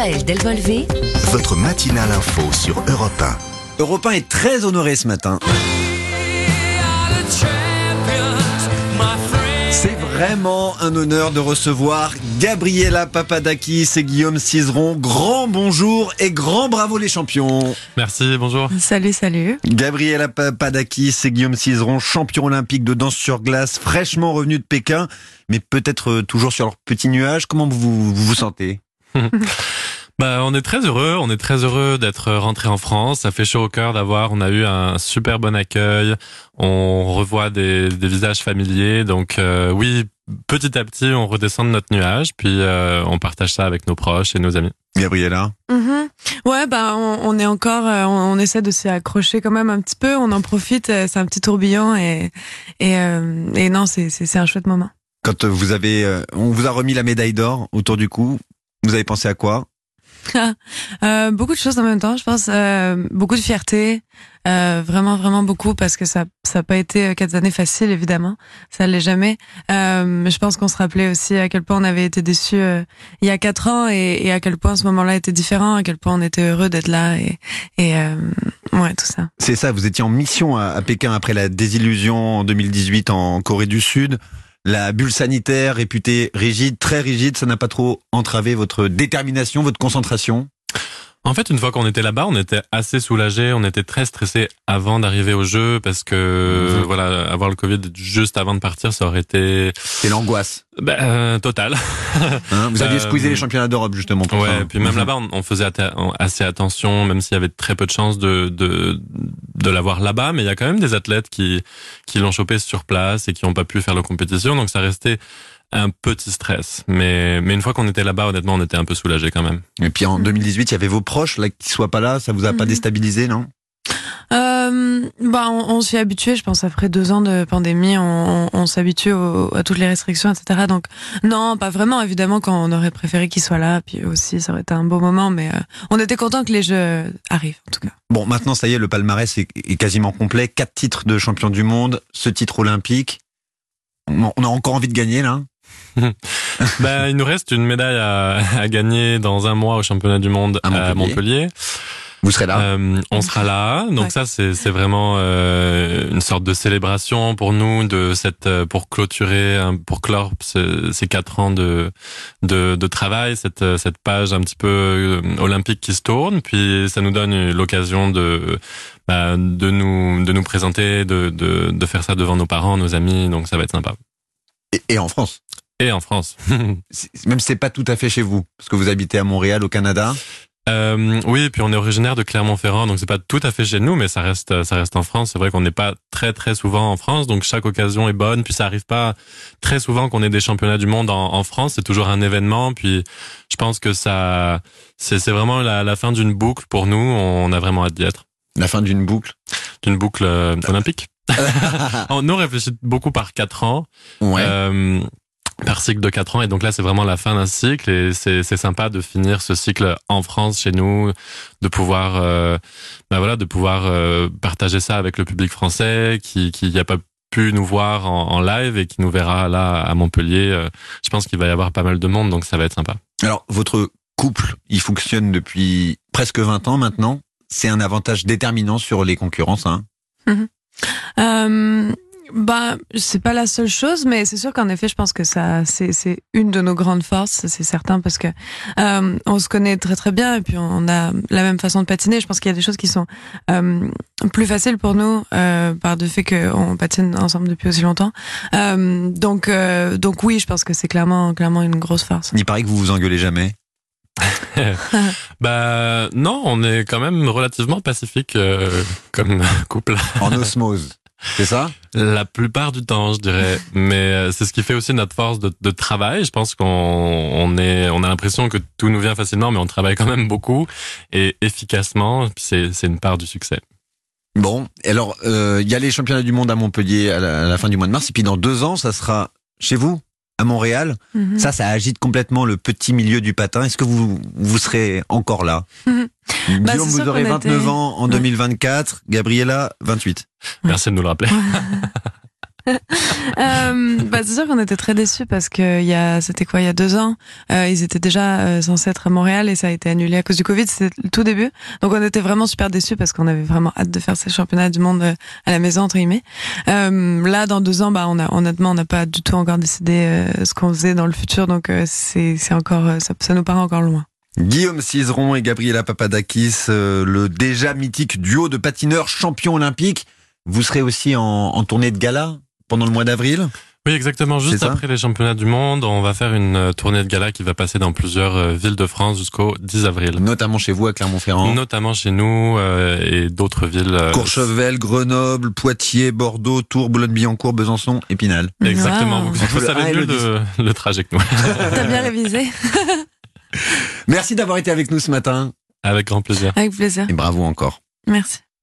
Raphaël Delvolvé. Votre matinale info sur Europe 1. Europe 1 est très honoré ce matin. C'est vraiment un honneur de recevoir Gabriela Papadakis et Guillaume Cizeron. Grand bonjour et grand bravo les champions. Merci, bonjour. Salut, salut. Gabriela Papadakis et Guillaume Cizeron, champions olympiques de danse sur glace, fraîchement revenus de Pékin, mais peut-être euh, toujours sur leur petit nuage. Comment vous vous, vous sentez? Bah, on est très heureux, on est très heureux d'être rentré en France. Ça fait chaud au cœur d'avoir, on a eu un super bon accueil. On revoit des, des visages familiers. Donc euh, oui, petit à petit, on redescend de notre nuage, puis euh, on partage ça avec nos proches et nos amis. Gabriela Mhm. Ouais, bah on, on est encore, euh, on, on essaie de s'y accrocher quand même un petit peu. On en profite. euh, C'est un petit tourbillon et et, euh, et non, c'est c'est c'est un chouette moment. Quand vous avez, euh, on vous a remis la médaille d'or autour du cou, vous avez pensé à quoi? Euh, beaucoup de choses en même temps, je pense. Euh, beaucoup de fierté, euh, vraiment, vraiment beaucoup, parce que ça ça n'a pas été euh, quatre années faciles, évidemment. Ça l'est jamais. Mais je pense qu'on se rappelait aussi à quel point on avait été déçus il y a quatre ans et, à quel point ce moment-là était différent, à quel point on était heureux d'être là et, et ouais, tout ça. C'est ça, vous étiez en mission à Pékin après la désillusion en 2018 en Corée du Sud. La bulle sanitaire réputée rigide, très rigide, ça n'a pas trop entravé votre détermination, votre concentration? En fait, une fois qu'on était là-bas, on était assez soulagés, on était très stressés avant d'arriver au jeu parce que Mhm. voilà, avoir le Covid juste avant de partir, ça aurait été C'est l'angoisse. bah, euh, total. Hein vous aviez Euh, squeezé les championnats d'Europe justement pour ça. Ouais, puis même Mhm. là-bas, on, on faisait assez attention, même s'il y avait très peu de chances de de, de l'avoir là-bas, mais il y a quand même des athlètes qui qui l'ont chopé sur place et qui n'ont pas pu faire la compétition, donc ça restait un petit stress. Mais mais une fois qu'on était là-bas, honnêtement, on était un peu soulagés quand même. Et puis en 2018, il y avait vos proches là qui soient pas là, ça vous a pas Mhm. déstabilisé, non? Euh, bah, on, on s'y est habitué, je pense. Après deux ans de pandémie, on, on, on s'habitue à toutes les restrictions, etc. Donc, non, pas vraiment. Évidemment, quand on aurait préféré qu'il soit là, puis aussi, ça aurait été un beau moment. Mais euh, on était content que les jeux arrivent, en tout cas. Bon, maintenant ça y est, le palmarès est, est quasiment complet. Quatre titres de champion du monde, ce titre olympique. On on a encore envie de gagner là. Ben, il nous reste une médaille à, à gagner dans un mois au championnat du monde À à Montpellier. Vous serez là. Euh, on sera là, donc Ouais. ça c'est c'est vraiment euh, une sorte de célébration pour nous de cette euh, pour clôturer pour clore ce- ces quatre ans de de, de travail cette euh, cette page un petit peu euh, olympique qui se tourne puis ça nous donne l'occasion de bah, de nous de nous présenter de, de de faire ça devant nos parents nos amis donc ça va être sympa Et, et en France. et en France Même si c'est pas tout à fait chez vous, parce que vous habitez à Montréal, au Canada. Euh, oui, puis on est originaire de Clermont-Ferrand, donc c'est pas tout à fait chez nous, mais ça reste, ça reste en France. C'est vrai qu'on n'est pas très très souvent en France, donc chaque occasion est bonne. Puis ça arrive pas très souvent qu'on ait des championnats du monde en, en France. C'est toujours un événement. Puis je pense que ça, c'est vraiment la, la fin d'une boucle pour nous. On a vraiment hâte d'y être, La fin d'une boucle? d'une boucle euh, olympique. On- nous on réfléchit beaucoup par quatre ans. Ouais. Euh, par cycle de 4 ans et donc là c'est vraiment la fin d'un cycle et c'est c'est sympa de finir ce cycle en France chez nous de pouvoir euh, bah voilà de pouvoir euh, partager ça avec le public français qui qui a pas pu nous voir en, en live et qui nous verra là à Montpellier Euh, je pense qu'il va y avoir pas mal de monde donc ça va être sympa Alors, votre couple, il fonctionne depuis presque 20 ans maintenant. C'est un avantage déterminant sur les concurrences. Hein? Euh, bah, c'est pas la seule chose, mais c'est sûr qu'en effet, je pense que ça, c'est, c'est une de nos grandes forces, c'est certain, parce que euh, on se connaît très très bien et puis on a la même façon de patiner. Je pense qu'il y a des choses qui sont euh, plus faciles pour nous euh, par le fait qu'on patine ensemble depuis aussi longtemps. Euh, donc, euh, donc oui, je pense que c'est clairement clairement une grosse force. Il paraît que vous vous engueulez jamais. bah non on est quand même relativement pacifique euh, comme couple En osmose. C'est ça? La plupart du temps, je dirais. Mais euh, c'est ce qui fait aussi notre force de, de travail. Je pense qu'on on est, on a l'impression que tout nous vient facilement, mais on travaille quand même beaucoup et efficacement. C'est, c'est une part du succès. Bon, alors, euh, il y a les championnats du monde à Montpellier à la, à la fin du mois de mars. Et puis dans deux ans, ça sera chez vous, à Montréal. Mhm. Ça, ça agite complètement le petit milieu du patin. Est-ce que vous, vous serez encore là Mhm. Guillaume, Bah, vous aurez qu'on 29 était- ans en Ouais. 2024. Gabriella, 28. Merci de nous le rappeler. euh, bah, c'est sûr qu'on était très déçus parce que il y a, c'était quoi, il y a deux ans, euh, ils étaient déjà euh, censés être à Montréal et ça a été annulé à cause du Covid. C'était le tout début, donc on était vraiment super déçus parce qu'on avait vraiment hâte de faire ces championnats du monde euh, à la maison entre guillemets. Euh, là, dans deux ans, bah, on a honnêtement, on n'a pas du tout encore décidé ce qu'on faisait dans le futur, donc c'est, c'est encore, ça, nous paraît encore loin. Guillaume Cizeron et Gabriela Papadakis, le déjà mythique duo de patineurs champions olympiques. Vous serez aussi en tournée de gala? Pendant le mois d'avril oui, exactement. Juste après les championnats du monde, on va faire une euh, tournée de gala qui va passer dans plusieurs euh, villes de France jusqu'au 10 avril. Notamment chez vous à Clermont-Ferrand. Notamment chez nous euh, et d'autres villes. Courchevel, Grenoble, Poitiers, Bordeaux, Tours, Boulogne-Billancourt, Besançon, Épinal. Exactement. Vous, vous savez mieux le, le, trajet que nous. T'as bien révisé. Merci d'avoir été avec nous ce matin. Avec grand plaisir. Avec plaisir. Et bravo encore. Merci.